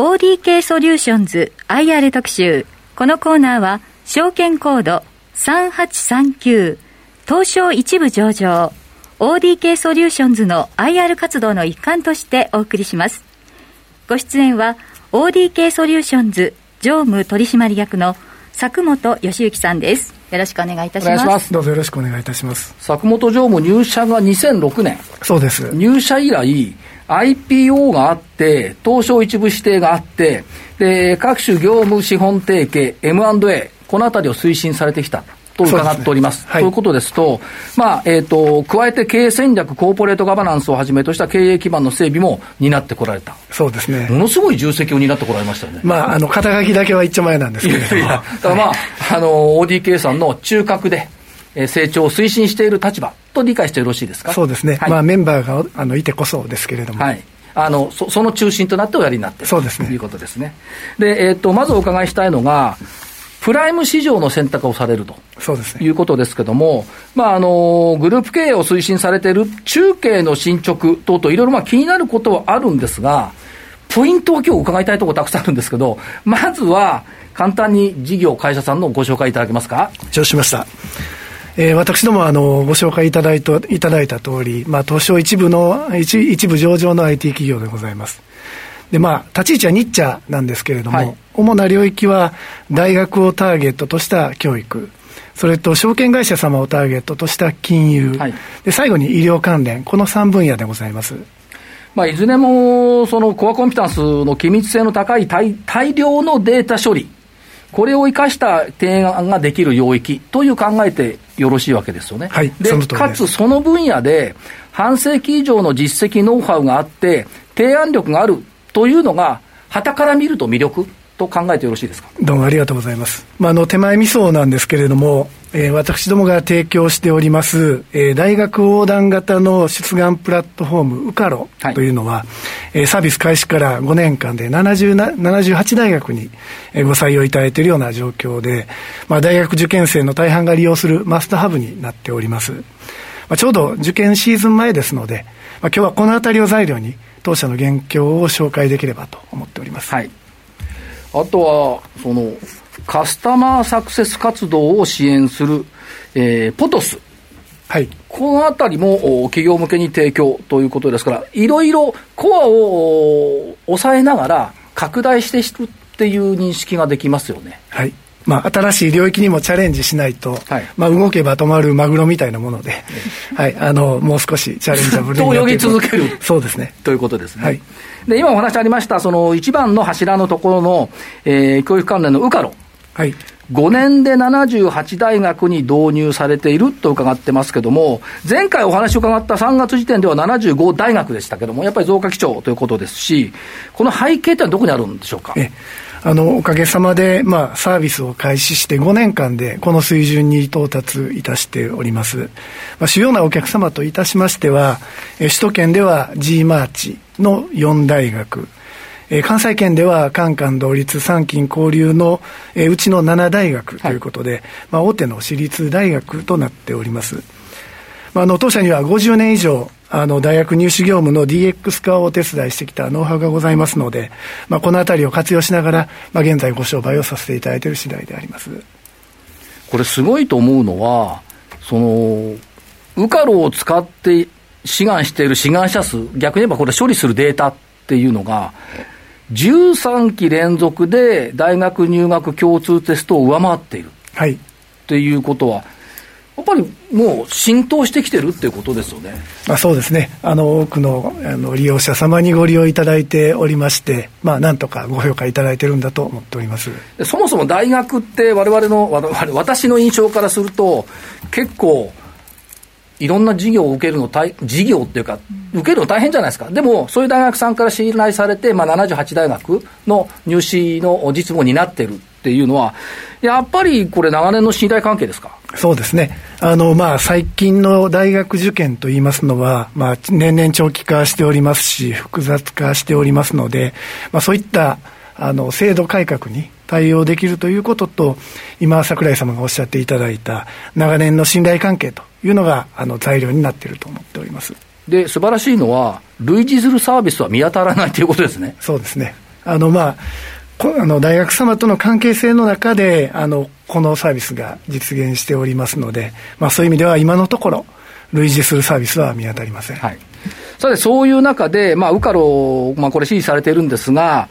ODK ソリューションズ IR 特集。このコーナーは、証券コード3839東証一部上場 ODK ソリューションズの IR 活動の一環としてお送りします。ご出演は ODK ソリューションズ常務取締役の佐久本義之さんです。よろしくお願いいたします。ますどうぞよろしくお願いいたします。佐久本常務入社が2006年。そうです。入社以来、IPO があって、東証一部指定があって、で、各種業務資本提携、M&A、このあたりを推進されてきた。と伺っております。すねはい、ということですと、まあ、えっ、ー、と、加えて経営戦略、コーポレートガバナンスをはじめとした経営基盤の整備も担ってこられた。そうですね。ものすごい重責を担ってこられましたよね。まあ、あの、肩書きだけは一丁前なんですけれども。いやいやだからまあ、はい、あの、ODK さんの中核で、え成長を推進している立場と理解してよろしいですか？そうですね。はい、まあ、メンバーがあのいてこそですけれども。はい。あのそその中心となっておやりになっているそうですね。ということですね。で、えっ、ー、と、まずお伺いしたいのが、プライム市場の選択をされるとそうです、ね、いうことですけども、まあ、あのグループ経営を推進されている中継の進捗等々、いろいろまあ気になることはあるんですが、ポイントを今日伺いたいところたくさんあるんですけど、まずは簡単に事業、会社さんのご紹介いただけますか？承知しました。えー、私どもあのご紹介いただいたいただいた通り、まあ、東証一部の一一部上場の IT 企業でございます。でまあ、立ち位置はニッチャなんですけれども、はい、主な領域は大学をターゲットとした教育、それと証券会社様をターゲットとした金融、はい、で最後に医療関連、この3分野でございます。まあ、いずれもそのコアコンピタンスの機密性の高い大大量のデータ処理、これを生かした提案ができる領域という考えてよろしいわけですよね。はい、でかつその分野で半世紀以上の実績、ノウハウがあって、提案力があるというのが、はたから見ると魅力と考えてよろしいですか？どうもありがとうございます。まあ、あの手前味噌なんですけれども、えー、私どもが提供しております、えー、大学横断型の出願プラットフォーム、ウカロというのは、はい、えー、サービス開始から5年間で70な78大学に、えー、ご採用いただいているような状況で、まあ、大学受験生の大半が利用するマスターハブになっております。まあ、ちょうど受験シーズン前ですので、まあ、今日はこのあたりを材料に、当社の現況を紹介できればと思っております。はい。あとは、その、カスタマーサクセス活動を支援する、えー、ポトス。はい。このあたりも企業向けに提供ということですから、いろいろコアを抑えながら拡大していくっていう認識ができますよね。はい。まあ、新しい領域にもチャレンジしないと、はい、まあ、動けば止まるマグロみたいなもので、はい、あの、もう少しチャレンジャブルにと泳ぎ続ける。そうですね。ということですね。はい。で、今お話ありました、その一番の柱のところの、えー、教育関連のウカロ。はい。5年で78大学に導入されていると伺ってますけども、前回お話を伺った3月時点では75大学でしたけども、やっぱり増加基調ということですし、この背景ってのはどこにあるんでしょうか？あの、おかげさまで、まあ、サービスを開始して5年間で、この水準に到達いたしております。まあ、主要なお客様といたしましては、え首都圏では G マーチの4大学、え関西圏では、カンカン同立三金交流の、えうちの7大学ということで、はい、まあ、大手の私立大学となっております。まあ、あの当社には50年以上、あの、大学入試業務の DX 化をお手伝いしてきたノウハウがございますので、まあ、このあたりを活用しながら、まあ、現在ご商売をさせていただいている次第であります。これすごいと思うのは、その、ウカロを使って志願している志願者数、逆に言えばこれ処理するデータっていうのが、13期連続で大学入学共通テストを上回っている。はい。っていうことは、やっぱりもう浸透してきてるっていうことですよね。まあ、そうですね。あの、多くのあの利用者様にご利用いただいておりまして、まあ、なんとかご評価いただいてるんだと思っております。そもそも大学って我々の、私の印象からすると、結構、いろんな事業を受けるの大、事業っていうか、受けるの大変じゃないですか。でも、そういう大学さんから信頼されて、まあ、78大学の入試の実務になってるっていうのは、やっぱりこれ、長年の信頼関係ですか？そうですね。あの、まあ、最近の大学受験といいますのは、まあ、年々長期化しておりますし、複雑化しておりますので、まあ、そういった、あの、制度改革に対応できるということと、今、櫻井様がおっしゃっていただいた、長年の信頼関係というのが、あの、材料になっていると思っております。で、素晴らしいのは、類似するサービスは見当たらないということですね。そうですね。あの、まあ、あの大学様との関係性の中であのこのサービスが実現しておりますので、まあ、そういう意味では今のところ類似するサービスは見当たりません、はい、さてそういう中で、まあ、ウカロ、まあ、これ支持されているんですが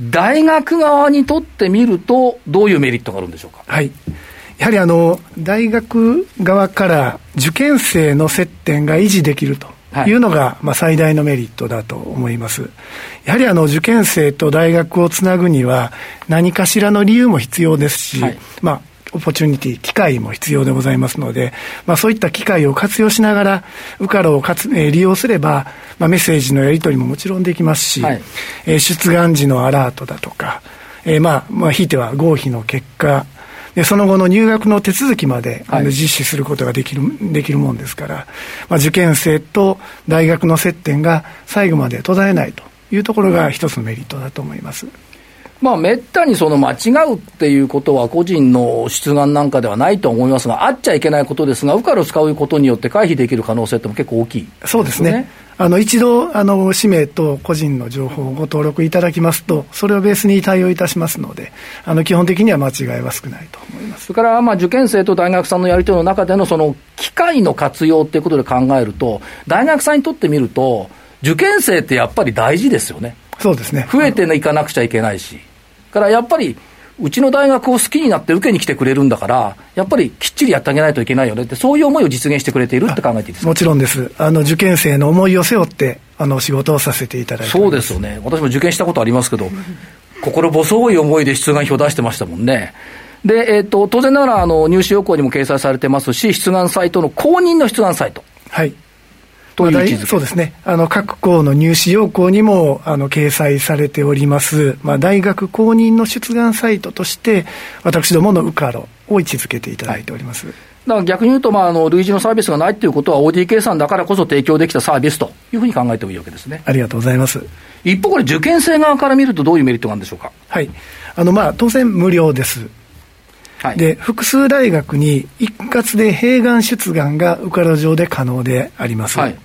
大学側にとってみるとどういうメリットがあるんでしょうか？はいやはりあの大学側から受験生の接点が維持できるというのが、まあ、最大のメリットだと思います。やはりあの受験生と大学をつなぐには何かしらの理由も必要ですし、はい、まあオポチュニティ、機会も必要でございますので、まあ、そういった機会を活用しながら、ウカロをかつ、えー、利用すれば、まあ、メッセージのやり取りももちろんできますし、はい、えー、出願時のアラートだとか、えー、まあ、まあ、ひいては合否の結果、でその後の入学の手続きまで、あの実施することができるできるもんですから、まあ、受験生と大学の接点が最後まで途絶えないというところが一つのメリットだと思います。まあ、めったにその間違うっていうことは、個人の出願なんかではないと思いますが、あっちゃいけないことですが、ウカルを使うことによって回避できる可能性っても結構大きい、ね、そうですね。あの一度あの、氏名と個人の情報をご登録いただきますと、それをベースに対応いたしますので、あの基本的には間違いは少ないと思いますそれからまあ受験生と大学さんのやり取りの中でのその機会の活用っていうことで考えると、大学さんにとってみると、受験生ってやっぱり大事ですよね。そうですね増えていかなくちゃいけないし。からやっぱり、うちの大学を好きになって受けに来てくれるんだから、やっぱりきっちりやってあげないといけないよねって、そういう思いを実現してくれているって考えていいですか？もちろんです。あの、受験生の思いを背負って、あの、仕事をさせていただいてそうですよね。私も受験したことありますけど、心細い思いで出願票出してましたもんね。で、えっ、ー、と、当然ながら、あの、入試要項にも掲載されてますし、出願サイトの公認の出願サイト。はい。という位置づけ、そうですね、あの各校の入試要項にもあの掲載されております、まあ、大学公認の出願サイトとして、私どものウカロを位置づけていただいております。はいだから逆に言うと、まあ、あの類似のサービスがないということは、OD 計算だからこそ提供できたサービスというふうに考えてもいいわけですね。ありがとうございます。一方、これ、受験生側から見ると、どういうメリットがあるんでしょうか？はい。あの、まあ、当然無料です。はい、で、複数大学に一括で併願出願が受かる上で可能であります。はい。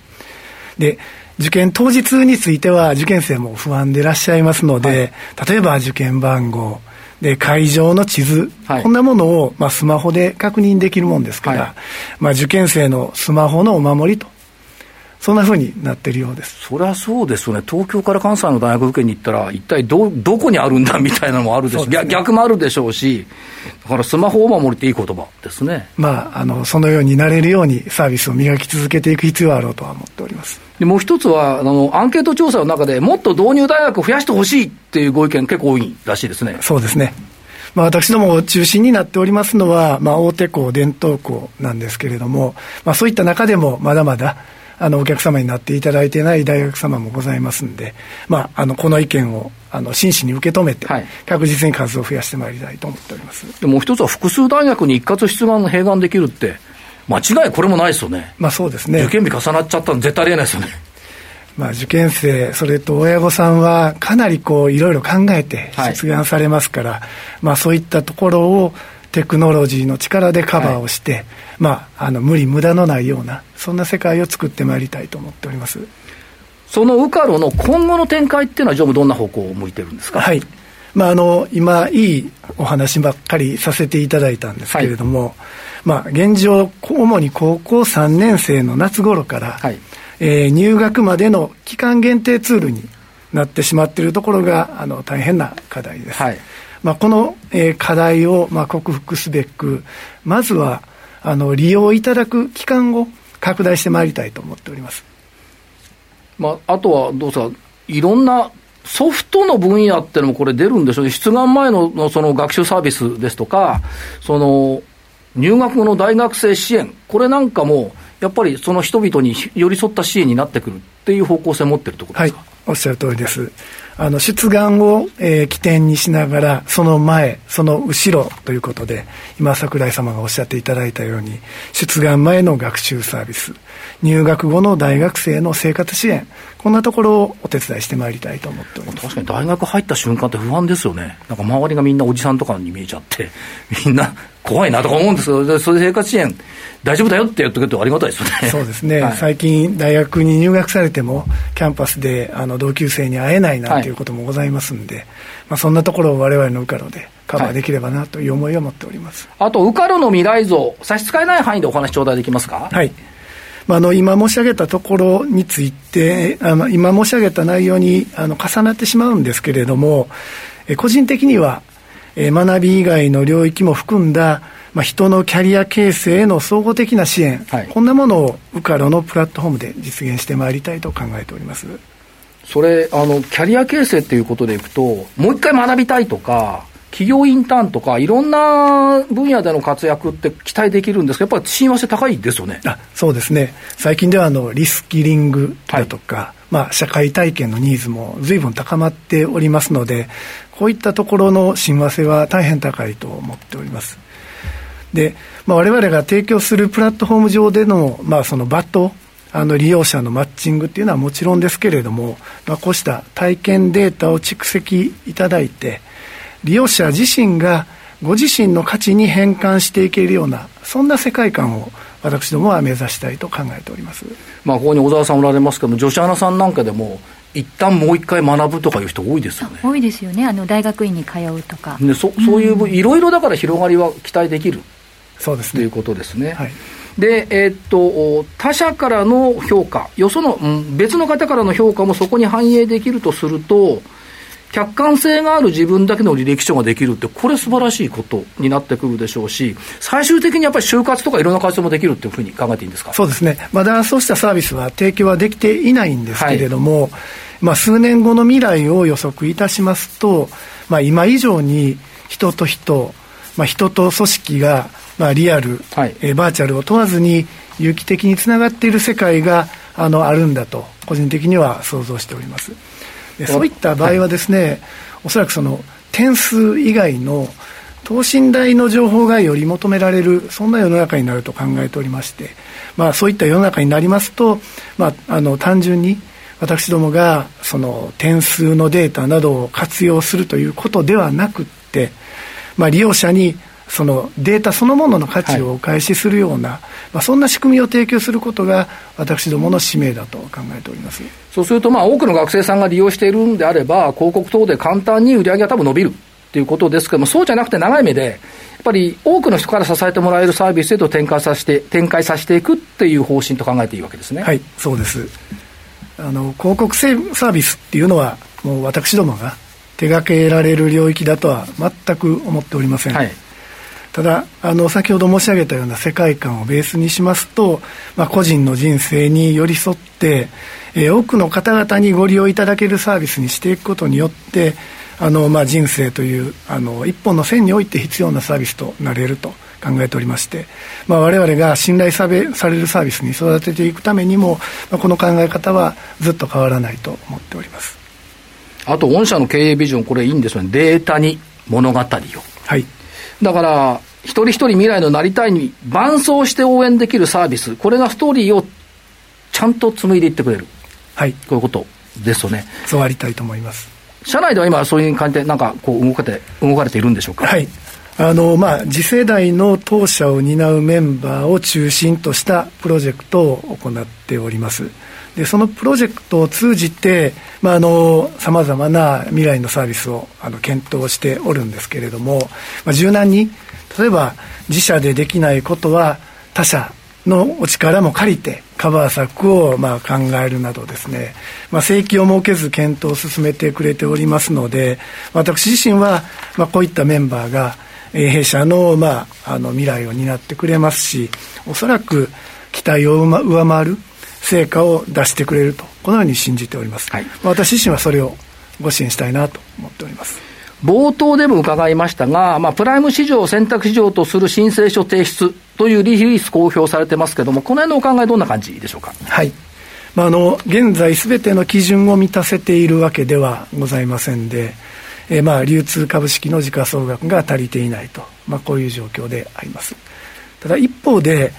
で、受験当日については受験生も不安でいらっしゃいますので、はい、例えば受験番号、で会場の地図、はい、こんなものを、まあ、スマホで確認できるもんですから、はい、まあ、受験生のスマホのお守りとそんなふうになってるようです。そりゃそうですよね、東京から関西の大学受けに行ったら、一体どどこにあるんだみたいなのもあるでしょう、ね、逆もあるでしょうし、だからスマホを守りっていい言葉ですね、まあ、あのそのようになれるように、サービスを磨き続けていく必要はあろうとは思っております。でもう一つはあの、アンケート調査の中でもっと導入大学を増やしてほしいっていうご意見、結構多いらしいですね。そうですね。まあ、私ども中心になっておりますのは、まあ、大手校、伝統校なんですけれども、まあ、そういった中でもまだまだあのお客様になっていただいてない大学様もございますんで、まあ、あのこの意見をあの真摯に受け止めて、はい、確実に数を増やしてまいりたいと思っております。でもう一つは、複数大学に一括出願の併願できるって、間違い、これもないですよね、まあ、そうですね。受験日重なっちゃったの、絶対ありえないですよね。まあ、受験生、それと親御さんはかなりこういろいろ考えて出願されますから、はい、まあ、そういったところをテクノロジーの力でカバーをして、はい、まあ、あの無理無駄のないようなそんな世界を作ってまいりたいと思っております。そのウカロの今後の展開っていうのは常務どんな方向を向いてるんですか？はい。まあ、あの今、いいお話ばっかりさせていただいたんですけれども、はい、まあ、現状、主に高校3年生の夏頃から、はい、えー、入学までの期間限定ツールになってしまっているところがあの大変な課題です。はい。まあ、この、えー、課題を、まあ、克服すべく、まずはあの利用いただく期間を拡大してまいりたいと思っております。まあ、あとはどうですか、いろんなソフトの分野ってのもこれ出るんでしょうね、出願前ののその学習サービスですとか、その入学後の大学生支援、これなんかも、やっぱりその人々に寄り添った支援になってくるっていう方向性を持ってるところですか、はい、おっしゃる通りです。あの出願を、えー、起点にしながら、その前、その後ろということで、今、櫻井様がおっしゃっていただいたように、出願前の学習サービス、入学後の大学生の生活支援、こんなところをお手伝いしてまいりたいと思っております。確かに大学入った瞬間って不安ですよね、なんか周りがみんなおじさんとかに見えちゃって、みんな怖いなとか思うんですけど、それで生活支援、大丈夫だよって言ってくれるとありがたいですよね。そうですね、はい、最近、大学に入学されても、キャンパスであの同級生に会えないなんてい。うこともございますんで、はい、まあ、そんなところをわれわれのウカロでカバーできればなという思いを持っております、はい、あと、ウカロの未来像、差し支えない範囲でお話頂戴できますか？はいまあ、あの今申し上げたところについて、あの今申し上げた内容にあの重なってしまうんですけれども、え個人的には、え学び以外の領域も含んだまあ、人のキャリア形成への総合的な支援、はい、こんなものをウカロのプラットフォームで実現してまいりたいと考えております。それあの、キャリア形成っていうことでいくと、もう一回学びたいとか、企業インターンとか、いろんな分野での活躍って期待できるんですけど、やっぱり親和性高いですよね。あそうですね、最近ではあのリスキリングだとか、はい、まあ、社会体験のニーズもずいぶん高まっておりますので、こういったところの親和性は大変高いと思っております。で、まあ、我々が提供するプラットフォーム上での,、まあそのバットあの利用者のマッチングっていうのはもちろんですけれども、まあ、こうした体験データを蓄積いただいて利用者自身がご自身の価値に変換していけるようなそんな世界観を私どもは目指したいと考えております、まあ、ここに小沢さんおられますけども女子アナさんなんかでも一旦もう一回学ぶとかいう人多いですよね。多いですよね。あの大学院に通うとか。でそそういういろいろだから広がりは期待できる。そうですね。ということですね。はい、で、えー、っと、他者からの評価、よその、うん、別の方からの評価もそこに反映できるとすると、客観性がある自分だけの履歴書ができるって、これ素晴らしいことになってくるでしょうし、最終的にやっぱり就活とかいろんな活動もできるっていうふうに考えていいんですか？そうですね。まだそうしたサービスは提供はできていないんですけれども、はい、まあ数年後の未来を予測いたしますと、まあ今以上に人と人、まあ人と組織がまあ、リアル、はい、えー、バーチャルを問わずに有機的につながっている世界があのあるんだと個人的には想像しておりますでそういった場合はですね、はい、おそらくその点数以外の等身大の情報がより求められるそんな世の中になると考えておりまして、まあ、そういった世の中になりますと、まあ、あの単純に私どもがその点数のデータなどを活用するということではなくって、まあ、利用者にそのデータそのものの価値をお返しするような、はい、まあ、そんな仕組みを提供することが私どもの使命だと考えております。そうすると、まあ、多くの学生さんが利用しているんであれば広告等で簡単に売り上げが多分伸びるということですけどもそうじゃなくて長い目でやっぱり多くの人から支えてもらえるサービスへと展開させて展開させていくっていう方針と考えていいわけですね。はいそうです。あの広告サービスっていうのはもう私どもが手掛けられる領域だとは全く思っておりません、はいただあの先ほど申し上げたような世界観をベースにしますと、まあ、個人の人生に寄り添って、えー、多くの方々にご利用いただけるサービスにしていくことによってあの、まあ、人生というあの一本の線において必要なサービスとなれると考えておりまして、まあ、我々が信頼されされるサービスに育てていくためにも、まあ、この考え方はずっと変わらないと思っております。あと御社の経営ビジョンこれいいんですよね。データに物語を。はい。だから、一人一人未来のなりたいに伴走して応援できるサービス、これがストーリーをちゃんと紡いでいってくれる。はい。こういうことですよね。そうありたいと思います。社内では今そういう感じでなんかこう動かて、動かれているんでしょうか？はい。あの、まあ、次世代の当社を担うメンバーを中心としたプロジェクトを行っております。でそのプロジェクトを通じてさまざ、まな未来のサービスをあの検討しておるんですけれども、まあ、柔軟に例えば自社でできないことは他社のお力も借りてカバー策をまあ考えるなどですね、まあ、正規を設けず検討を進めてくれておりますので私自身はまあこういったメンバーが弊社のまああの未来を担ってくれますしおそらく期待を上回る成果を出してくれるとこのように信じております、はい、私自身はそれをご支援したいなと思っております冒頭でも伺いましたが、まあ、プライム市場を選択市場とする申請書提出というリリース公表されてますけれども、この辺のお考え、どんな感じでしょうか？はい。まあ、あの、現在すべての基準を満たせているわけではございませんで、えー、まあ、流通株式の時価総額が足りていないと、まあ、こういう状況であります。ただ一方で、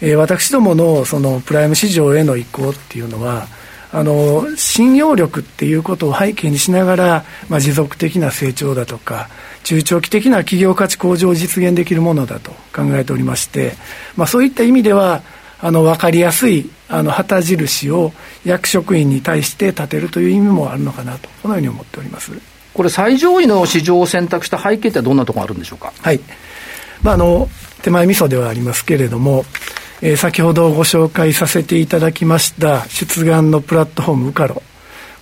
えー、私どものそのプライム市場への移行っていうのは、あの信用力っていうことを背景にしながら、まあ、持続的な成長だとか中長期的な企業価値向上を実現できるものだと考えておりまして、まあ、そういった意味ではあの分かりやすいあの旗印を役職員に対して立てるという意味もあるのかなとこのように思っております。これ最上位の市場を選択した背景ってどんなところあるんでしょうか？はい、まあ、あの手前味噌ではありますけれどもえー、先ほどご紹介させていただきました出願のプラットフォームウカロ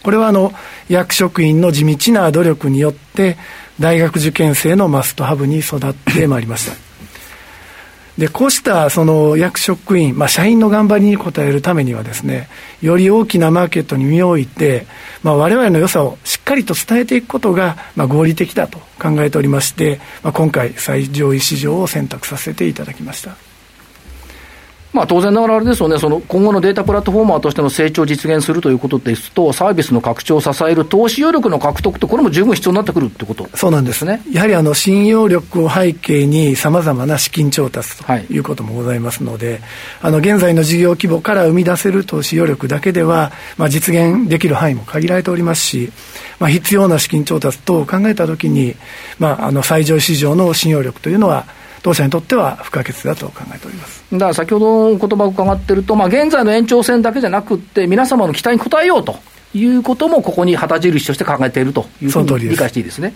これはあの役職員の地道な努力によって大学受験生のマストハブに育ってまいりました。でこうしたその役職員、まあ、社員の頑張りに応えるためにはですねより大きなマーケットに身を置いて、まあ、我々の良さをしっかりと伝えていくことが、まあ、合理的だと考えておりまして、まあ、今回最上位市場を選択させていただきました。まあ、当然ながらあれですよね、その今後のデータプラットフォーマーとしての成長を実現するということですと、サービスの拡張を支える投資余力の獲得と、これも十分必要になってくるってことそうなんですね。やはりあの信用力を背景に、さまざまな資金調達とい。うこともございますので、はい、あの現在の事業規模から生み出せる投資余力だけでは、まあ、実現できる範囲も限られておりますし、まあ、必要な資金調達等を考えたときに、まあ、あの最上市場の信用力というのは、当社にとっては不可欠だと考えておりますだから先ほどの言葉を伺ってると、まあ、現在の延長線だけじゃなくて、皆様の期待に応えようということも、ここに旗印として考えているというふうに理解していいですね。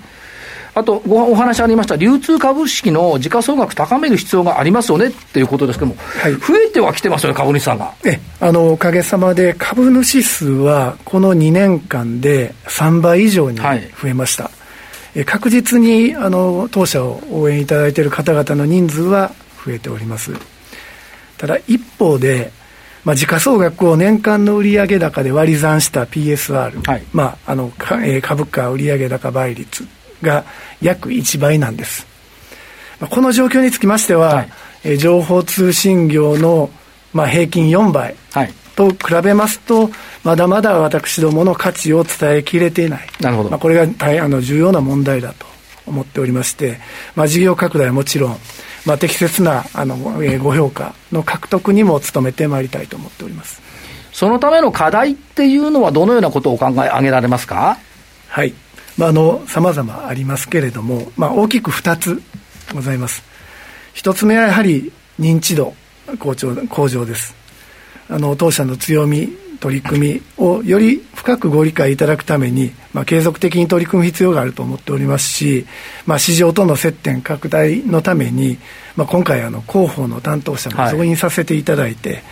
あとごお話ありました、流通株式の時価総額高める必要がありますよねっていうことですけども、はい、増えてはきてますよね、株主さんが。えあのおかげさまで、株主数はこの2年間で3倍以上に増えました。はい確実にあの当社を応援いただいている方々の人数は増えておりますただ一方で、まあ、時価総額を年間の売上高で割り算した PSR、はい、まあ、あの株価売上高倍率が約1倍なんです、まあ、この状況につきましては、はい、え情報通信業の、まあ、平均4倍、はい。と比べますと、まだまだ私どもの価値を伝えきれていない。なるほど。まあ、これが大あの重要な問題だと思っておりまして、まあ、事業拡大はもちろん、まあ、適切なあの、えー、ご評価の獲得にも努めてまいりたいと思っております。そのための課題っていうのは、どのようなことをお考え上げられますか？はい。まあ、あの、様々ありますけれども、まあ、大きく2つございます。1つ目はやはり認知度向上向上です。あの当社の強み取り組みをより深くご理解いただくために、まあ、継続的に取り組む必要があると思っておりますし、まあ、市場との接点拡大のために、まあ、今回あの広報の担当者も増員させていただいて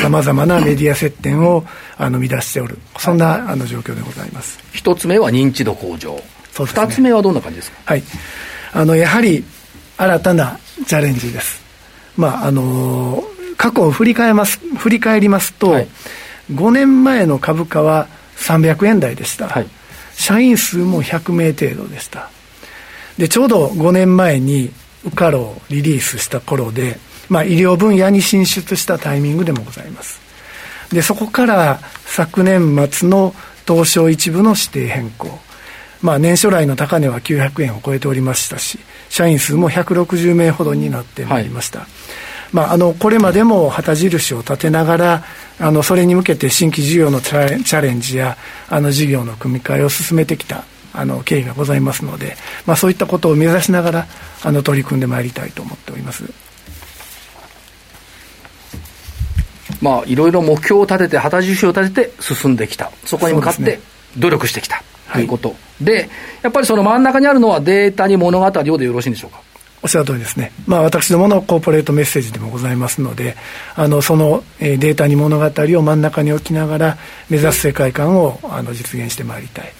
さまざ、まなメディア接点をあの生み出しておる。そんなあの状況でございます。一つ目は認知度向上。二、ね、つ目はどんな感じですか？はい。あのやはり新たなチャレンジです。まああのー過去を振り返ます振り返りますと、はい、5年前の株価は300円台でした、はい、社員数も100名程度でした。でちょうど5年前にウカロをリリースした頃で、まあ、医療分野に進出したタイミングでもございます。でそこから昨年末の東証一部の指定変更。まあ、年初来の高値は900円を超えておりましたし社員数も160名ほどになってまいりました、はいまあ、あのこれまでも旗印を立てながらあのそれに向けて新規事業のチャレンジやあの事業の組み替えを進めてきたあの経緯がございますので、まあ、そういったことを目指しながらあの取り組んでまいりたいと思っております。まあ、いろいろ目標を立てて、旗印を立てて進んできた、そこに向かって努力してきた、ということ、で、やっぱりその真ん中にあるのはデータに物語をでよろしいんでしょうか？おっしゃる通りですね、まあ、私どものコーポレートメッセージでもございますので、あのその、えー、データに物語を真ん中に置きながら、目指す世界観をあの実現してまいりたい。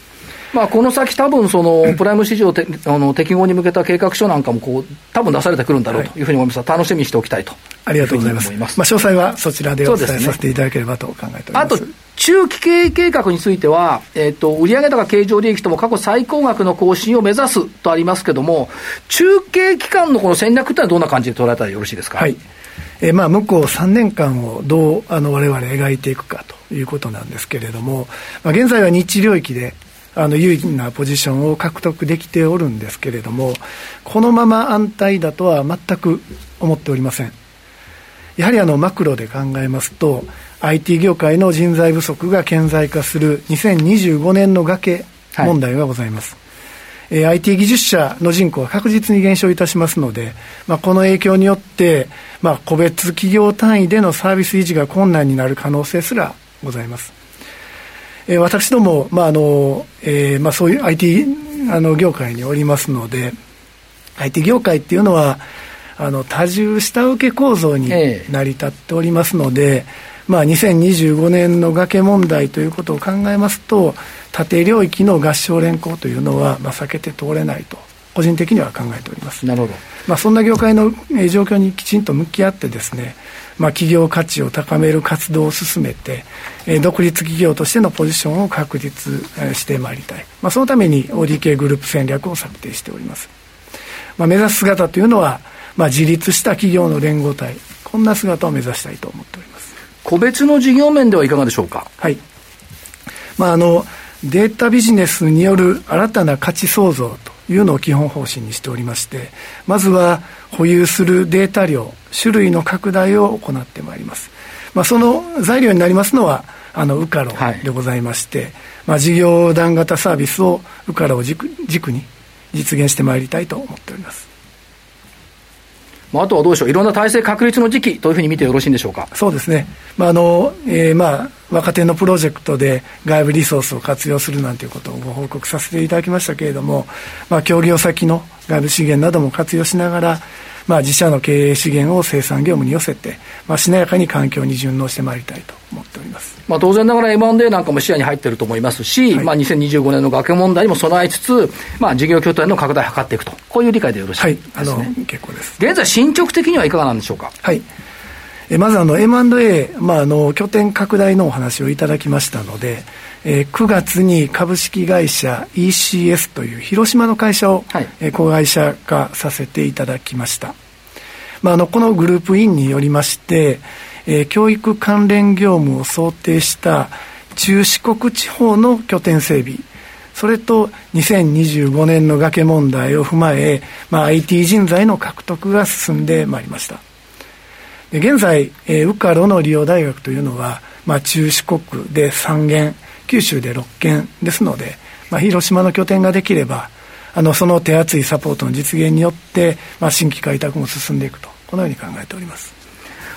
まあ、この先、多分そのプライム市場てあの適合に向けた計画書なんかもこう、多分出されてくるんだろうとい。うふうに思います。が、楽しみにしておきたいと。ありがとうございます。まあ、詳細はそちらでお伝えさせていただければと考えております。あと中期経営計画については、えっ、ー、と、売上高経常利益とも過去最高額の更新を目指すとありますけれども、中継期間のこの戦略ってのはどんな感じで捉えたらよろしいですか？はい。えー、まあ、向こう3年間をどう、あの、我々描いていくかということなんですけれども、まあ、現在は日領域で、あの有意なポジションを獲得できておるんですけれども、このまま安泰だとは全く思っておりません。やはりあのマクロで考えますと IT 業界の人材不足が顕在化する2025年の崖問題がございます、はい、えー、IT 技術者の人口は確実に減少いたしますので、まあ、この影響によって、まあ、個別企業単位でのサービス維持が困難になる可能性すらございます。えー、私ども、まああのえーまあ、そういう IT あの業界におりますので IT 業界っていうのはあの多重下請け構造に成り立っておりますので、えー、まあ、2025年の崖問題ということを考えますと縦領域の合唱連行というのは、まあ、避けて通れないと個人的には考えております。なるほど、まあ、そんな業界の状況にきちんと向き合ってですねまあ、企業価値を高める活動を進めて、えー、独立企業としてのポジションを確立、えー、してまいりたい、まあ、そのために ODK グループ戦略を策定しております、まあ、目指す姿というのは、まあ、自立した企業の連合体。こんな姿を目指したいと思っております。個別の事業面ではいかがでしょうか？はい、まあ、あのデータビジネスによる新たな価値創造というのを基本方針にしておりましてまずは保有するデータ量種類の拡大を行ってまいります、まあ、その材料になりますのはあのウカロでございまして、はい、まあ、事業団型サービスをウカロを軸軸に実現してまいりたいと思っておりますまあ、あとはどうでしょう、いろんな体制確立の時期というふうに見てよろしいんでしょうか。そうですね、まああのえーまあ、若手のプロジェクトで外部リソースを活用するなんていうことをご報告させていただきましたけれども、まあ、協業先の外部資源なども活用しながら、まあ、自社の経営資源を生産業務に寄せて、まあ、しなやかに環境に順応してまいりたいと。まあ、当然ながら M&A なんかも視野に入っていると思いますし、はい、まあ、2025年の崖問題にも備えつつ、まあ、事業拠点の拡大を図っていくと、こういう理解でよろしいですね。はい、結構です。現在、進捗的にはいかがなんでしょうか？はい。えまずあの M&A、まあ、あの拠点拡大のお話をいただきましたので、えー、9月に株式会社 ECS という広島の会社を、はい、えー、子会社化させていただきました、まあ、あのこのグループインによりまして、えー、教育関連業務を想定した中四国地方の拠点整備それと2025年の崖問題を踏まえ、まあ、IT 人材の獲得が進んでまいりました。現在、えー、ウカロの利用大学というのは、まあ、中四国で3軒九州で6件ですので、まあ、広島の拠点ができればあのその手厚いサポートの実現によって、まあ、新規開拓も進んでいくとこのように考えております。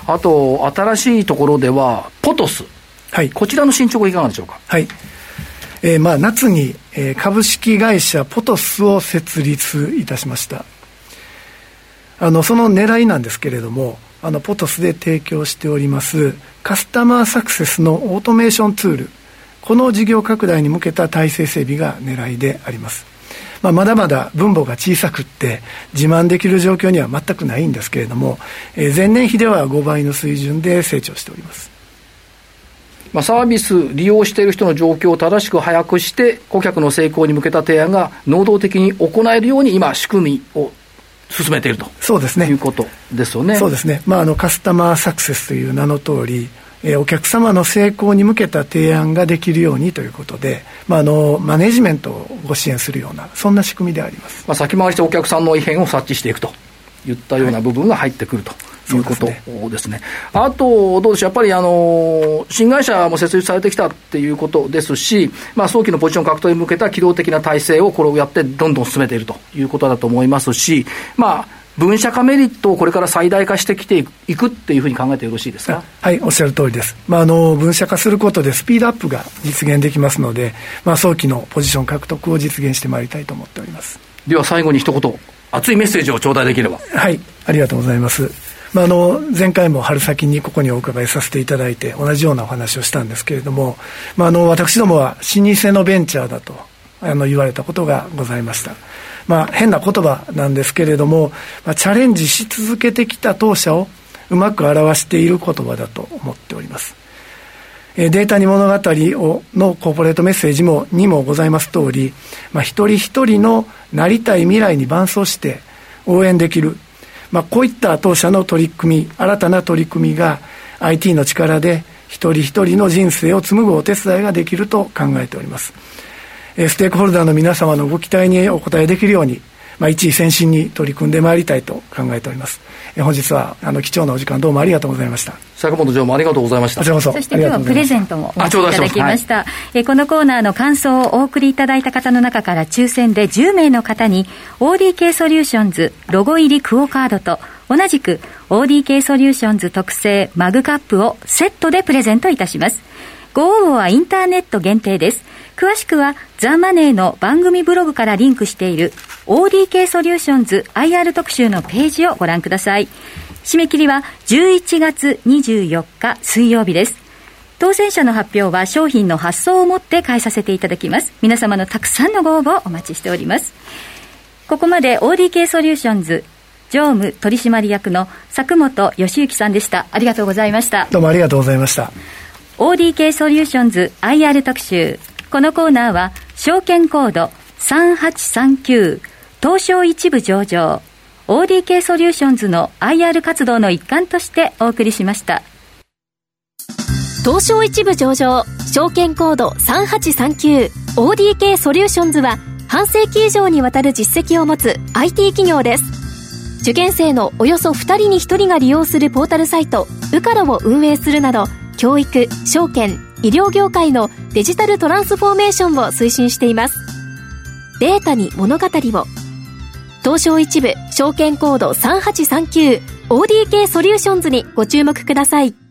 あと新しいところではポトス、はい、こちらの進捗いかがでしょうか？はい。えー、まあ夏に、えー、株式会社ポトスを設立いたしました。あのその狙いなんですけれどもあのポトスで提供しておりますカスタマーサクセスのオートメーションツール。この事業拡大に向けた体制整備が狙いであります。まあ、まだまだ分母が小さくって自慢できる状況には全くないんですけれども、えー、前年比では5倍の水準で成長しております。まあ、サービス利用している人の状況を正しく把握して顧客の成功に向けた提案が能動的に行えるように今仕組みを進めているとそうですねいうことですよね。そうですね。まああのカスタマーサクセスという名の通り、えー、お客様の成功に向けた提案ができるようにということで、まあ、あのマネジメントをご支援するようなそんな仕組みであります、まあ、先回りしてお客さんの異変を察知していくといったような部分が入ってくると。いうことですね。あと、どうでしょう、やっぱりあの新会社も設立されてきたっていうことですし、まあ、早期のポジション獲得に向けた機動的な体制をこれをやって、どんどん進めているということだと思いますし、まあ、分社化メリットをこれから最大化してきていくっていうふうに考えてよろしいですか？はいおっしゃる通りです、まあ、あの分社化することでスピードアップが実現できますので、まあ、早期のポジション獲得を実現してまいりたいと思っております。では最後に一言熱いメッセージを頂戴できれば。はいありがとうございます。まあ、あの前回も春先にここにお伺いさせていただいて同じようなお話をしたんですけれども、まあ、あの私どもは老舗のベンチャーだとあの言われたことがございましたまあ、変な言葉なんですけれども、まあ、チャレンジし続けてきた当社をうまく表している言葉だと思っております。データに物語をのコーポレートメッセージもにもございます通り、まあ、一人一人のなりたい未来に伴走して応援できる、まあ、こういった当社の取り組み、新たな取り組みが IT の力で一人一人の人生を紡ぐお手伝いができると考えております。ステークホルダーの皆様のご期待にお応えできるように、まあ、一位先進に取り組んでまいりたいと考えております。え本日はあの貴重なお時間どうもありがとうございました。佐久本常務ありがとうございました。こちらこそ。そして今日はプレゼントもお持ちいただきました。はい、えこのコーナーの感想をお送りいただいた方の中から抽選で10名の方に ODK ソリューションズロゴ入りクオカードと同じく ODK ソリューションズ特製マグカップをセットでプレゼントいたします。ご応募はインターネット限定です。詳しくはザ・マネーの番組ブログからリンクしている ODK ソリューションズ IR 特集のページをご覧ください。締め切りは11月24日水曜日です。当選者の発表は商品の発送をもって代えさせていただきます。皆様のたくさんのご応募をお待ちしております。ここまで ODK ソリューションズ常務取締役の佐久本義之さんでした。ありがとうございました。どうもありがとうございました。ODK ソリューションズ IR 特集。このコーナーは、証券コード3839東証一部上場 ODK ソリューションズの IR 活動の一環としてお送りしました。東証一部上場証券コード 3839ODK ソリューションズは半世紀以上にわたる実績を持つ IT 企業です。受験生のおよそ2人に1人が利用するポータルサイト、ウカロを運営するなど、教育、証券、医療業界のデジタルトランスフォーメーションを推進しています。データに物語を。東証一部証券コード 3839ODK ソリューションズにご注目ください。